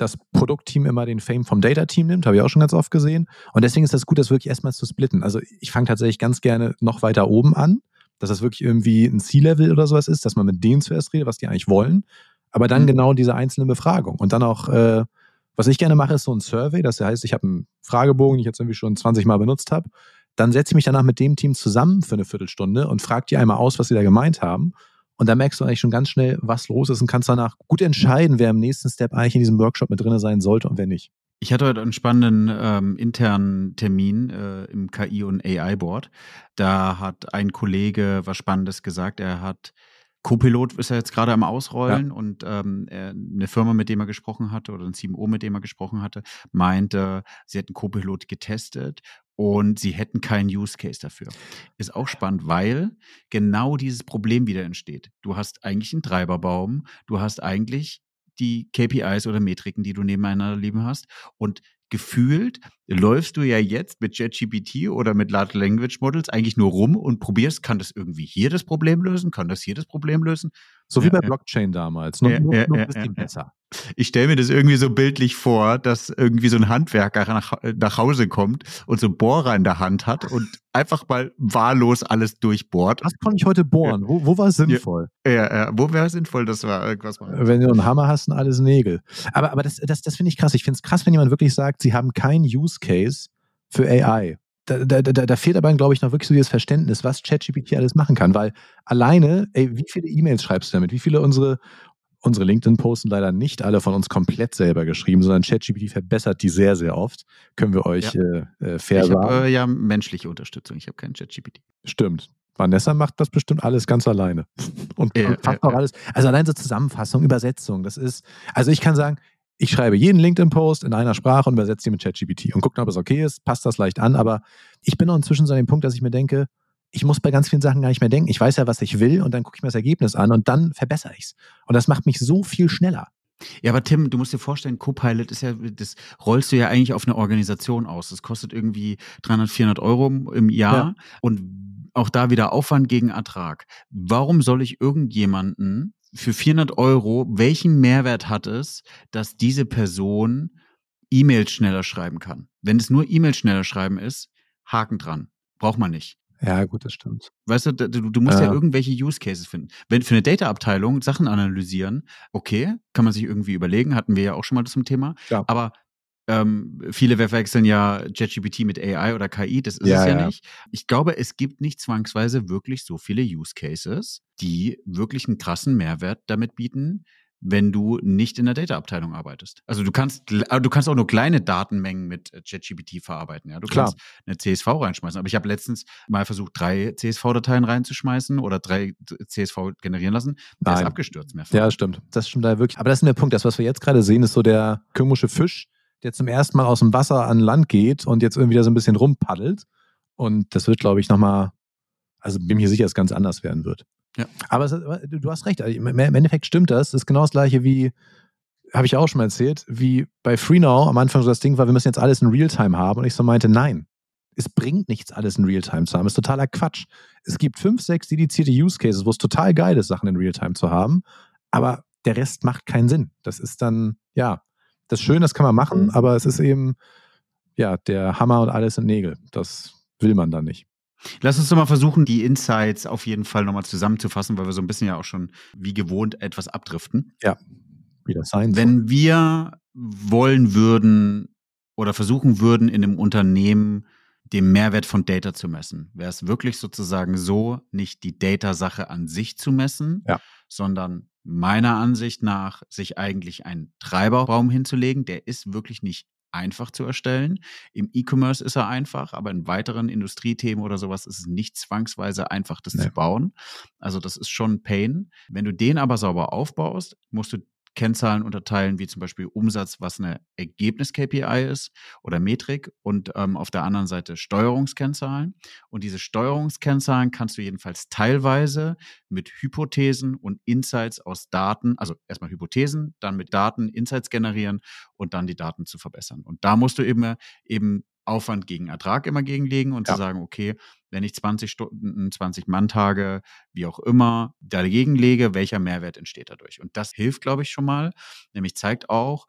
Speaker 2: das Produktteam immer den Fame vom Data-Team nimmt, habe ich auch schon ganz oft gesehen. Und deswegen ist das gut, das wirklich erstmal zu splitten. Also ich fange tatsächlich ganz gerne noch weiter oben an, dass das wirklich irgendwie ein C-Level oder sowas ist, dass man mit denen zuerst redet, was die eigentlich wollen. Aber dann
Speaker 1: Mhm.
Speaker 2: genau diese einzelne Befragung. Und dann auch, äh, was ich gerne mache, ist so ein Survey. Das heißt, ich habe einen Fragebogen, den ich jetzt irgendwie schon 20 Mal benutzt habe. Dann setze ich mich danach mit dem Team zusammen für eine Viertelstunde und frage die einmal aus, was sie da gemeint haben. Und da merkst du eigentlich schon ganz schnell, was los ist und kannst danach gut entscheiden, wer im nächsten Step eigentlich in diesem Workshop mit drin sein sollte und wer nicht.
Speaker 1: Ich hatte heute einen spannenden ähm, internen Termin äh, im KI- und AI-Board. Da hat ein Kollege was Spannendes gesagt. Er hat Copilot ist er jetzt gerade am Ausrollen und ähm, eine Firma, mit dem er gesprochen hatte oder ein CMO, mit dem er gesprochen hatte, meinte, sie hätten Copilot getestet und sie hätten keinen Use Case dafür. Ist auch spannend, weil genau dieses Problem wieder entsteht. Du hast eigentlich einen Treiberbaum, du hast eigentlich die KPIs oder Metriken, die du nebeneinander liegen hast und gefühlt läufst du ja jetzt mit JetGPT oder mit Large Language Models eigentlich nur rum und probierst, kann das irgendwie hier das Problem lösen, kann das hier das Problem lösen?
Speaker 2: So wie ja, bei Blockchain damals, nur, ja, nur, nur ein bisschen besser.
Speaker 1: Ich stelle mir das irgendwie so bildlich vor, dass irgendwie so ein Handwerker nach, nach Hause kommt und so einen Bohrer in der Hand hat und einfach mal wahllos alles durchbohrt.
Speaker 2: Was konnte ich heute bohren? Wo, wo war es sinnvoll?
Speaker 1: Ja, wo wäre es sinnvoll, das war irgendwas
Speaker 2: mal. Wenn du einen Hammer hast und alles Nägel. Aber, aber das, das, das finde ich krass. Ich finde es krass, wenn jemand wirklich sagt, sie haben keinen Use Case für AI. Da, da, da, da fehlt aber, glaube ich, noch wirklich so dieses Verständnis, was ChatGPT alles machen kann. Weil alleine, ey, wie viele E-Mails schreibst du damit? Wie viele unsere, unsere LinkedIn-Posten leider nicht alle von uns komplett selber geschrieben, sondern ChatGPT verbessert die sehr, sehr oft. Können wir euch ja. äh, äh fair
Speaker 1: ich
Speaker 2: sagen. Ich
Speaker 1: habe äh, ja menschliche Unterstützung. Ich habe keinen ChatGPT.
Speaker 2: Stimmt. Vanessa macht das bestimmt alles ganz alleine. Und, ja, und fast auch alles. Also allein so Zusammenfassung, Übersetzung, das ist, also ich kann sagen, ich schreibe jeden LinkedIn-Post in einer Sprache und übersetze ihn mit ChatGPT und gucke, ob es okay ist, passt das leicht an. Aber ich bin auch inzwischen so an dem Punkt, dass ich mir denke, ich muss bei ganz vielen Sachen gar nicht mehr denken. Ich weiß ja, was ich will und dann gucke ich mir das Ergebnis an und dann verbessere ich es. Und das macht mich so viel schneller.
Speaker 1: Ja, aber Tim, du musst dir vorstellen, Copilot ist ja, das rollst du ja eigentlich auf eine Organisation aus. Das kostet irgendwie 300, 400 Euro im Jahr ja. und auch da wieder Aufwand gegen Ertrag. Warum soll ich irgendjemanden für 400 Euro, welchen Mehrwert hat es, dass diese Person E-Mails schneller schreiben kann? Wenn es nur E-Mails schneller schreiben ist, Haken dran. Braucht man nicht.
Speaker 2: Ja, gut, das stimmt.
Speaker 1: Weißt du, du, du musst ja. ja. irgendwelche Use Cases finden. Wenn für eine Data-Abteilung Sachen analysieren, okay, kann man sich irgendwie überlegen, hatten wir ja auch schon mal zum Thema. Ja. Aber ähm, viele verwechseln ja ChatGPT mit AI oder KI, das ist ja, es ja, ja, nicht. Ich glaube, es gibt nicht zwangsweise wirklich so viele Use Cases, die wirklich einen krassen Mehrwert damit bieten, wenn du nicht in der Data-Abteilung arbeitest. Also du kannst, du kannst auch nur kleine Datenmengen mit ChatGPT verarbeiten. Ja, du Klar. kannst eine CSV reinschmeißen. Aber ich habe letztens mal versucht, drei CSV-Dateien reinzuschmeißen oder drei CSV generieren lassen. Der Nein. ist abgestürzt
Speaker 2: mehrfach. Ja, stimmt. Das stimmt da wirklich. Aber das ist der Punkt. Das, was wir jetzt gerade sehen, ist so der komische Fisch, der zum ersten Mal aus dem Wasser an Land geht und jetzt irgendwie da so ein bisschen rumpaddelt. Und das wird, glaube ich, nochmal, also bin mir sicher, dass es ganz anders werden wird. Ja. Aber es, du hast recht, im Endeffekt stimmt das. Das ist genau das gleiche wie, habe ich auch schon mal erzählt, wie bei FreeNow am Anfang so das Ding war, wir müssen jetzt alles in Realtime haben. Und ich so meinte, nein, es bringt nichts, alles in Realtime zu haben. Das ist totaler Quatsch. Es gibt fünf, sechs dedizierte Use Cases, wo es total geil ist, Sachen in Realtime zu haben. Aber der Rest macht keinen Sinn. Das ist dann, ja, das ist schön, das kann man machen, mhm. aber es ist eben, ja, der Hammer und alles sind Nägel. Das will man dann nicht.
Speaker 1: Lass uns doch mal versuchen, die Insights auf jeden Fall nochmal zusammenzufassen, weil wir so ein bisschen ja auch schon wie gewohnt etwas abdriften.
Speaker 2: Ja, wie das sein
Speaker 1: soll. Wenn wir wollen würden oder versuchen würden, in einem Unternehmen den Mehrwert von Data zu messen, wäre es wirklich sozusagen so, nicht die Data-Sache an sich zu messen, ja. sondern meiner Ansicht nach sich eigentlich einen Treiberraum hinzulegen. Der ist wirklich nicht einfach zu erstellen. Im E-Commerce ist er einfach, aber in weiteren Industriethemen oder sowas ist es nicht zwangsweise einfach, das nee. zu bauen. Also das ist schon Pain. Wenn du den aber sauber aufbaust, musst du Kennzahlen unterteilen, wie zum Beispiel Umsatz, was eine Ergebnis-KPI ist oder Metrik und ähm, auf der anderen Seite Steuerungskennzahlen. Und diese Steuerungskennzahlen kannst du jedenfalls teilweise mit Hypothesen und Insights aus Daten, also erstmal Hypothesen, dann mit Daten Insights generieren und dann die Daten zu verbessern. Und da musst du eben, eben Aufwand gegen Ertrag immer gegenlegen und ja. zu sagen, okay, wenn ich 20 Stunden, 20 Manntage, wie auch immer, dagegen lege, welcher Mehrwert entsteht dadurch? Und das hilft, glaube ich, schon mal. Nämlich zeigt auch,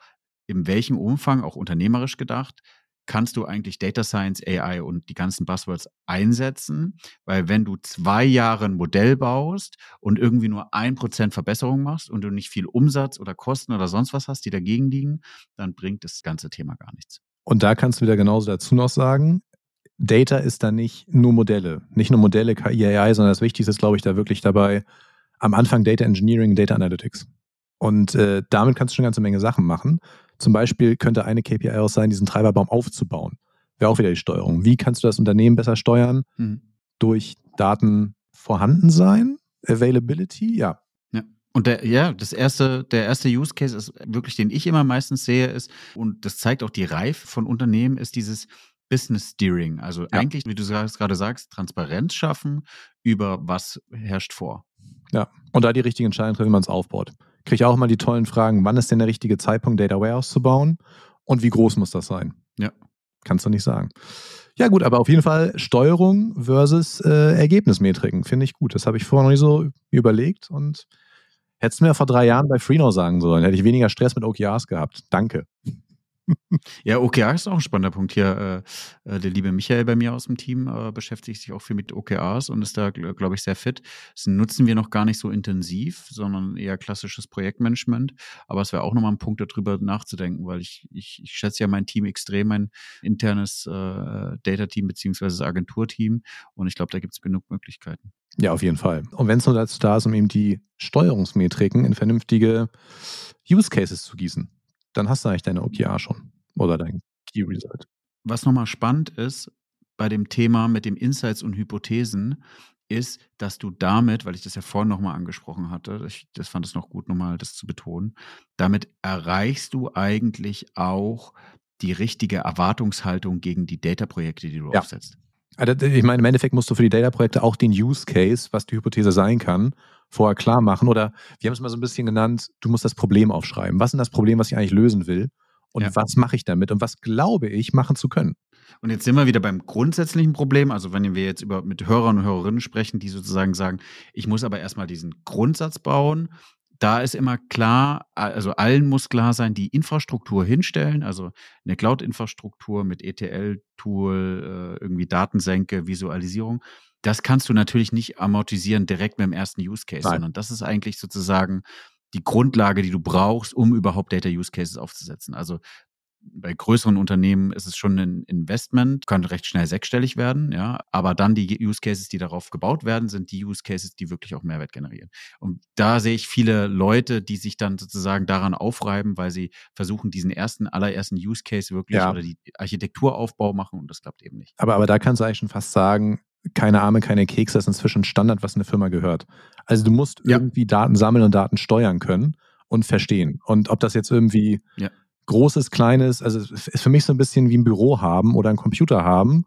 Speaker 1: in welchem Umfang, auch unternehmerisch gedacht, kannst du eigentlich Data Science, AI und die ganzen Buzzwords einsetzen? Weil wenn du zwei Jahre ein Modell baust und irgendwie nur ein Prozent Verbesserung machst und du nicht viel Umsatz oder Kosten oder sonst was hast, die dagegen liegen, dann bringt das ganze Thema gar nichts.
Speaker 2: Und da kannst du wieder genauso dazu noch sagen, Data ist da nicht nur Modelle, nicht nur Modelle KI, AI, sondern das Wichtigste ist, glaube ich, da wirklich dabei am Anfang Data Engineering, Data Analytics. Und äh, damit kannst du schon eine ganze Menge Sachen machen. Zum Beispiel könnte eine KPI auch sein, diesen Treiberbaum aufzubauen. Wäre auch wieder die Steuerung. Wie kannst du das Unternehmen besser steuern? Mhm. Durch Daten vorhanden sein? Availability? Ja.
Speaker 1: Ja. Und der, ja, das erste, der erste Use Case ist wirklich, den ich immer meistens sehe, ist, und das zeigt auch die Reife von Unternehmen, ist dieses, Business Steering. Also ja. eigentlich, wie du gerade sagst, Transparenz schaffen über was herrscht vor.
Speaker 2: Ja, und da die richtigen Entscheidungen treffen, wie man es aufbaut. Kriege ich auch mal die tollen Fragen, wann ist denn der richtige Zeitpunkt, Data Warehouse zu bauen und wie groß muss das sein? Kannst du nicht sagen. Ja, gut, aber auf jeden Fall Steuerung versus äh, Ergebnismetriken finde ich gut. Das habe ich vorher noch nicht so überlegt und hättest du mir vor drei Jahren bei Freenode sagen sollen, hätte ich weniger Stress mit OKRs gehabt. Danke.
Speaker 1: Ja, OKR ist auch ein spannender Punkt hier. Äh, äh, der liebe Michael bei mir aus dem Team äh, beschäftigt sich auch viel mit OKRs und ist da, glaube ich, sehr fit. Das nutzen wir noch gar nicht so intensiv, sondern eher klassisches Projektmanagement. Aber es wäre auch nochmal ein Punkt, darüber nachzudenken, weil ich, ich, ich schätze ja mein Team extrem, mein internes Data-Team beziehungsweise Agenturteam. Und ich glaube, da gibt es genug Möglichkeiten.
Speaker 2: Ja, auf jeden Fall. Und wenn es nur dazu da ist, um eben die Steuerungsmetriken in vernünftige Use Cases zu gießen dann hast du eigentlich deine OKR schon oder dein Key Result.
Speaker 1: Was nochmal spannend ist bei dem Thema mit dem Insights und Hypothesen, ist, dass du damit, weil ich das ja vorhin nochmal angesprochen hatte, ich das fand es noch gut, nochmal das zu betonen, damit erreichst du eigentlich auch die richtige Erwartungshaltung gegen die Data-Projekte, die du ja. aufsetzt.
Speaker 2: Also, ich meine, im Endeffekt musst du für die Data-Projekte auch den Use Case, was die Hypothese sein kann, vorher klar machen. Oder wir haben es mal so ein bisschen genannt, du musst das Problem aufschreiben. Was ist denn das Problem, was ich eigentlich lösen will? Und ja. was mache ich damit? Und was glaube ich, machen zu können?
Speaker 1: Und jetzt sind wir wieder beim grundsätzlichen Problem. Also, wenn wir jetzt über mit Hörern und Hörerinnen sprechen, die sozusagen sagen, ich muss aber erstmal diesen Grundsatz bauen. Da ist immer klar, also allen muss klar sein, die Infrastruktur hinstellen, also eine Cloud-Infrastruktur mit ETL-Tool, äh, irgendwie Datensenke, Visualisierung das kannst du natürlich nicht amortisieren direkt mit dem ersten Use Case, Nein. sondern das ist eigentlich sozusagen die Grundlage, die du brauchst, um überhaupt Data Use Cases aufzusetzen. Also bei größeren Unternehmen ist es schon ein Investment, kann recht schnell sechsstellig werden, ja. Aber dann die Use Cases, die darauf gebaut werden, sind die Use Cases, die wirklich auch Mehrwert generieren. Und da sehe ich viele Leute, die sich dann sozusagen daran aufreiben, weil sie versuchen, diesen ersten, allerersten Use Case wirklich ja. oder die Architekturaufbau machen und das klappt eben nicht.
Speaker 2: Aber, aber da kannst du eigentlich schon fast sagen, keine Arme, keine Kekse, das ist inzwischen Standard, was eine Firma gehört. Also du musst ja. irgendwie Daten sammeln und Daten steuern können und verstehen. Und ob das jetzt irgendwie ja. großes, kleines, also ist für mich so ein bisschen wie ein Büro haben oder ein Computer haben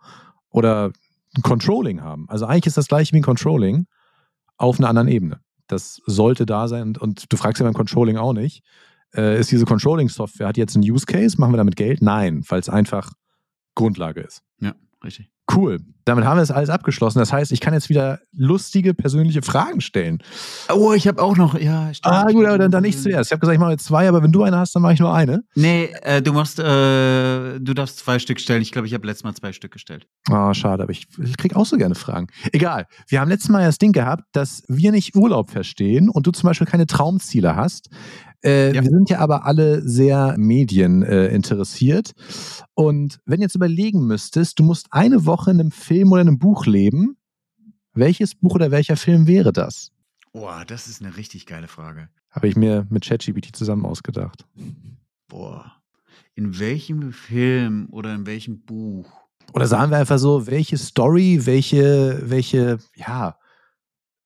Speaker 2: oder ein Controlling haben. Also eigentlich ist das gleiche wie ein Controlling auf einer anderen Ebene. Das sollte da sein und, und du fragst ja beim Controlling auch nicht, äh, ist diese Controlling-Software, hat jetzt einen Use Case, machen wir damit Geld? Nein, weil es einfach Grundlage ist.
Speaker 1: Ja, richtig.
Speaker 2: Cool. Damit haben wir das alles abgeschlossen. Das heißt, ich kann jetzt wieder lustige persönliche Fragen stellen.
Speaker 1: Oh, ich habe auch noch, ja.
Speaker 2: Stimmt, ah, gut, aber dann, dann nicht zuerst. Ich habe gesagt, ich mache jetzt zwei, aber wenn du eine hast, dann mache ich nur eine.
Speaker 1: Nee, äh, du machst, äh, du darfst zwei Stück stellen. Ich glaube, ich habe letztes Mal zwei Stück gestellt.
Speaker 2: Ah, oh, schade, aber ich, ich krieg auch so gerne Fragen. Egal. Wir haben letztes Mal das Ding gehabt, dass wir nicht Urlaub verstehen und du zum Beispiel keine Traumziele hast. Äh, ja. Wir sind ja aber alle sehr Medien äh. Und wenn du jetzt überlegen müsstest, du musst eine Woche in einem Film oder einem Buch leben, welches Buch oder welcher Film wäre das?
Speaker 1: Boah, das ist eine richtig geile Frage.
Speaker 2: Habe ich mir mit ChatGPT zusammen ausgedacht.
Speaker 1: Boah. In welchem Film oder in welchem Buch?
Speaker 2: Oder sagen wir einfach so, welche Story, welche, welche, ja,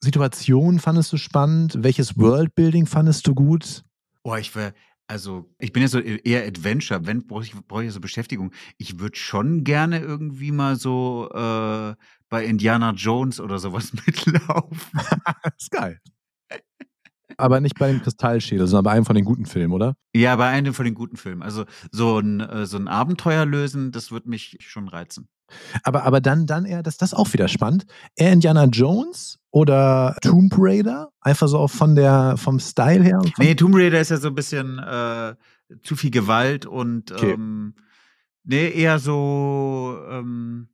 Speaker 2: Situation fandest du spannend? Welches Worldbuilding fandest du gut?
Speaker 1: Boah, ich wäre, also ich bin ja so e-, eher Adventure, wenn brauche ich, brauch ich so Beschäftigung. Ich würde schon gerne irgendwie mal so äh, bei Indiana Jones oder sowas mitlaufen.
Speaker 2: das ist geil. Aber nicht bei dem Kristallschädel, sondern bei einem von den guten Filmen, oder?
Speaker 1: Ja, bei einem von den guten Filmen. Also so ein, äh, so ein Abenteuer lösen, das würde mich schon reizen.
Speaker 2: Aber, aber dann, dann eher, das, das ist auch wieder spannend. Eher Indiana Jones oder Tomb Raider? Einfach so von der, vom Style her?
Speaker 1: Nee, Tomb Raider ist ja so ein bisschen äh, zu viel Gewalt und okay. ähm, nee, eher so ähm,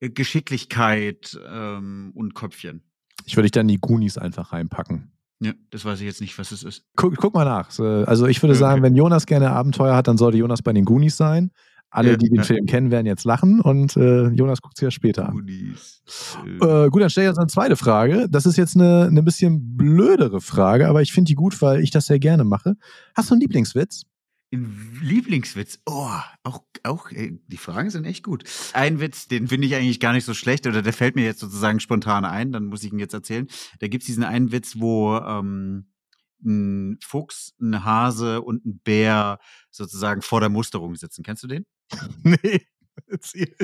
Speaker 1: Geschicklichkeit ähm, und Köpfchen.
Speaker 2: Ich würde dich dann die Goonies einfach reinpacken.
Speaker 1: Ja, das weiß ich jetzt nicht, was es ist.
Speaker 2: Guck, guck mal nach. Also ich würde okay. sagen, wenn Jonas gerne Abenteuer hat, dann sollte Jonas bei den Goonies sein. Alle, die den. Film kennen, werden jetzt lachen und äh, Jonas guckt sich ja später an. Äh, gut, dann stelle ich jetzt eine zweite Frage. Das ist jetzt eine, eine bisschen blödere Frage, aber ich finde die gut, weil ich das sehr gerne mache. Hast du einen Lieblingswitz?
Speaker 1: Lieblingswitz. Oh, auch, auch, ey, die Fragen sind echt gut. Ein Witz, den finde ich eigentlich gar nicht so schlecht, oder der fällt mir jetzt sozusagen spontan ein, dann muss ich ihn jetzt erzählen. Da gibt es diesen einen Witz, wo ähm, ein Fuchs, ein Hase und ein Bär sozusagen vor der Musterung sitzen. Kennst du den?
Speaker 2: nee, erzähl.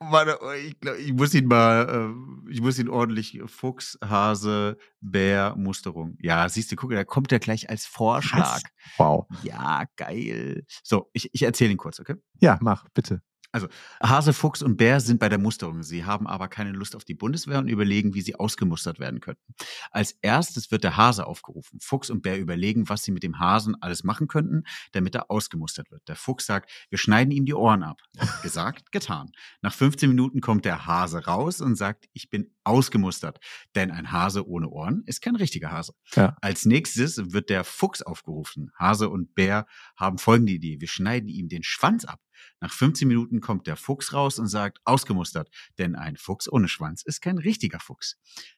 Speaker 1: Warte, oh, ich, glaub, ich muss ihn mal, äh, ich muss ihn ordentlich Fuchs, Hase, Bär, Musterung. Ja, siehst du, guck, da kommt er gleich als Vorschlag.
Speaker 2: Was? Wow.
Speaker 1: Ja, geil. So, ich, ich erzähle ihn kurz, okay?
Speaker 2: Ja, mach, bitte.
Speaker 1: Also Hase, Fuchs und Bär sind bei der Musterung. Sie haben aber keine Lust auf die Bundeswehr und überlegen, wie sie ausgemustert werden könnten. Als erstes wird der Hase aufgerufen. Fuchs und Bär überlegen, was sie mit dem Hasen alles machen könnten, damit er ausgemustert wird. Der Fuchs sagt, wir schneiden ihm die Ohren ab. Gesagt, getan. Nach 15 Minuten kommt der Hase raus und sagt, ich bin ausgemustert. Denn ein Hase ohne Ohren ist kein richtiger Hase. Ja. Als nächstes wird der Fuchs aufgerufen. Hase und Bär haben folgende Idee. Wir schneiden ihm den Schwanz ab. Nach 15 Minuten kommt der Fuchs raus und sagt, ausgemustert, denn ein Fuchs ohne Schwanz ist kein richtiger Fuchs.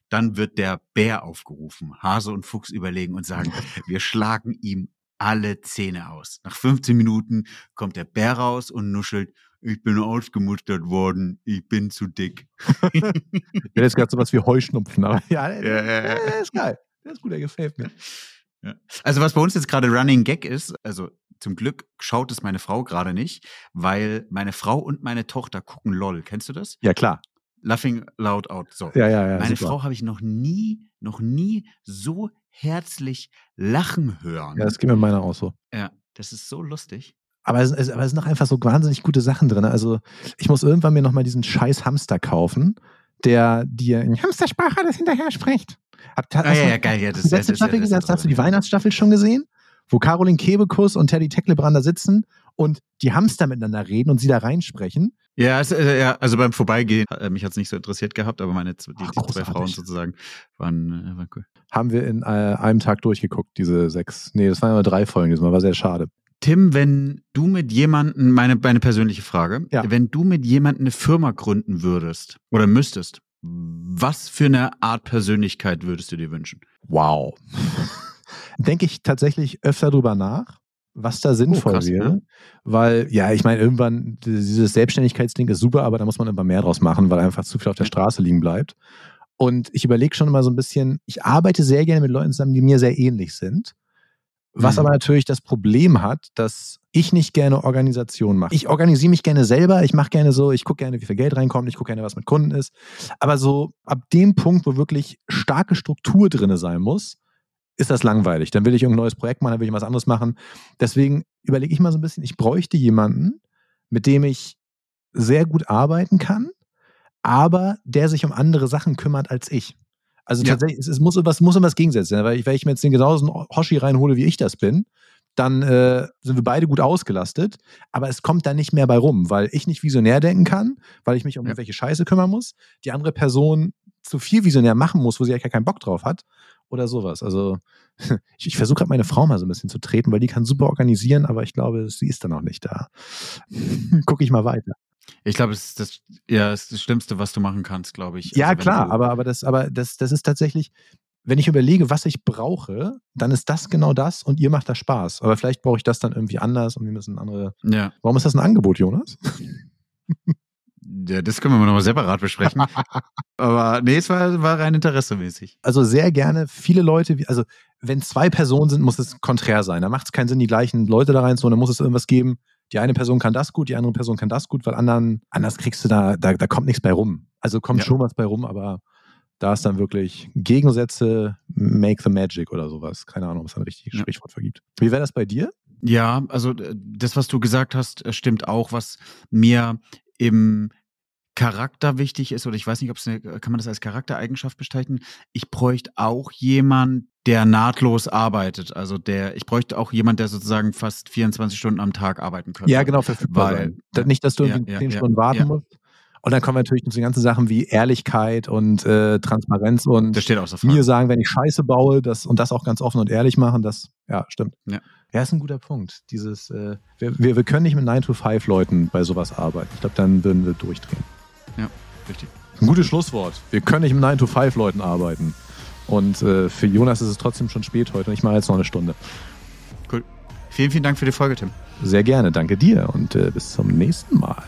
Speaker 1: Dann wird der Bär aufgerufen. Hase und Fuchs überlegen und sagen, wir schlagen ihm alle Zähne aus. Nach 15 Minuten kommt der Bär raus und nuschelt, ich bin ausgemustert worden, ich bin zu dick.
Speaker 2: ja, das ist gerade so was wie Heuschnupfen, aber ja, ja, ja, ja. ist geil. Der ist gut, der gefällt mir.
Speaker 1: Also was bei uns jetzt gerade Running Gag ist, also zum Glück schaut es meine Frau gerade nicht, weil meine Frau und meine Tochter gucken LOL. Kennst du das?
Speaker 2: Ja, klar.
Speaker 1: Laughing loud out. So.
Speaker 2: Ja, ja, ja.
Speaker 1: Meine super. Frau habe ich noch nie, noch nie so herzlich lachen hören.
Speaker 2: Ja, das geht mir meiner auch so.
Speaker 1: Ja, das ist so lustig.
Speaker 2: Aber es, es, aber es sind noch einfach so wahnsinnig gute Sachen drin. Also ich muss irgendwann mir nochmal diesen scheiß Hamster kaufen, der dir in Hamstersprache alles hinterher spricht.
Speaker 1: Hab, ah, ja, ja, geil. Ja, das,
Speaker 2: die letzte
Speaker 1: das,
Speaker 2: Staffel das, das, Hast du die Weihnachtsstaffel schon gesehen? Wo Caroline Kebekus und Teddy Tecklebrander sitzen und die Hamster miteinander reden und sie da reinsprechen.
Speaker 1: Ja, also, ja, also beim Vorbeigehen, äh, mich hat es nicht so interessiert gehabt, aber meine die, Ach, die zwei Frauen sozusagen waren, äh, waren
Speaker 2: cool. Haben wir in äh, einem Tag durchgeguckt, diese sechs. Nee, das waren nur drei Folgen diesmal, war sehr schade.
Speaker 1: Tim, wenn du mit jemandem, meine, meine persönliche Frage,
Speaker 2: ja.
Speaker 1: wenn du mit jemandem eine Firma gründen würdest oder müsstest, was für eine Art Persönlichkeit würdest du dir wünschen?
Speaker 2: Wow. Denke ich tatsächlich öfter drüber nach, was da sinnvoll oh, krass, wäre. Ja. Weil, ja, ich meine, irgendwann, dieses Selbstständigkeitsding ist super, aber da muss man immer mehr draus machen, weil einfach zu viel auf der Straße liegen bleibt. Und ich überlege schon immer so ein bisschen, ich arbeite sehr gerne mit Leuten zusammen, die mir sehr ähnlich sind. Was mhm. aber natürlich das Problem hat, dass ich nicht gerne Organisation mache. Ich organisiere mich gerne selber, ich mache gerne so, ich gucke gerne, wie viel Geld reinkommt, ich gucke gerne, was mit Kunden ist. Aber so ab dem Punkt, wo wirklich starke Struktur drin sein muss, ist das langweilig. Dann will ich irgendein neues Projekt machen, dann will ich was anderes machen. Deswegen überlege ich mal so ein bisschen, ich bräuchte jemanden, mit dem ich sehr gut arbeiten kann, aber der sich um andere Sachen kümmert als ich. Also ja. tatsächlich, es, es muss was muss was Gegensätze sein, weil ich, wenn ich mir jetzt den genauso Hoshi reinhole, wie ich das bin, dann äh, sind wir beide gut ausgelastet, aber es kommt da nicht mehr bei rum, weil ich nicht visionär denken kann, weil ich mich um ja. irgendwelche Scheiße kümmern muss, die andere Person zu viel visionär machen muss, wo sie eigentlich gar keinen Bock drauf hat oder sowas. Also ich, ich versuche gerade meine Frau mal so ein bisschen zu treten, weil die kann super organisieren, aber ich glaube, sie ist dann auch nicht da. Gucke ich mal weiter.
Speaker 1: Ich glaube, das ist das, ja, das, ist das Schlimmste, was du machen kannst, glaube ich.
Speaker 2: Ja, also, klar, aber, aber, das, aber das, das ist tatsächlich, wenn ich überlege, was ich brauche, dann ist das genau das und ihr macht da Spaß. Aber vielleicht brauche ich das dann irgendwie anders und wir müssen andere.
Speaker 1: Ja.
Speaker 2: Warum ist das ein Angebot, Jonas?
Speaker 1: Ja, das können wir nochmal separat besprechen. Aber nee, es war, war rein interessemäßig.
Speaker 2: Also sehr gerne viele Leute, also wenn zwei Personen sind, muss es konträr sein. Da macht es keinen Sinn, die gleichen Leute da rein zu dann muss es irgendwas geben. Die eine Person kann das gut, die andere Person kann das gut, weil anderen, anders kriegst du da, da, da kommt nichts bei rum. Also kommt ja. schon was bei rum, aber da ist dann wirklich Gegensätze make the magic oder sowas. Keine Ahnung, ob es ein richtiges ja. Sprichwort vergibt. Wie wäre das bei dir?
Speaker 1: Ja, also äh, das, was du gesagt hast, äh, stimmt auch. Was mir im Charakter wichtig ist, oder ich weiß nicht, ob es eine, kann man das als Charaktereigenschaft besteigen? Ich bräuchte auch jemand, der nahtlos arbeitet. Also der, ich bräuchte auch jemand, der sozusagen fast 24 Stunden am Tag arbeiten könnte.
Speaker 2: Ja, genau, verfügbar Weil, sein. Nicht, dass du ja, 10 ja, Stunden warten musst. Und dann kommen wir natürlich zu den ganzen Sachen wie Ehrlichkeit und äh, Transparenz und
Speaker 1: das steht auch
Speaker 2: mir sagen, wenn ich Scheiße baue, das und das auch ganz offen und ehrlich machen, das, ja, stimmt.
Speaker 1: Ja,
Speaker 2: ja ist ein guter Punkt. Dieses, äh, wir, wir, wir können nicht mit 9-to-5-Leuten bei sowas arbeiten. Ich glaube, dann würden wir durchdrehen.
Speaker 1: Ja, richtig.
Speaker 2: Ein gutes Schlusswort. Wir können nicht mit 9-to-5-Leuten arbeiten. Und äh, für Jonas ist es trotzdem schon spät heute und ich mache jetzt noch eine Stunde.
Speaker 1: Cool. Vielen, vielen Dank für die Folge, Tim.
Speaker 2: Sehr gerne. Danke dir und äh, bis zum nächsten Mal.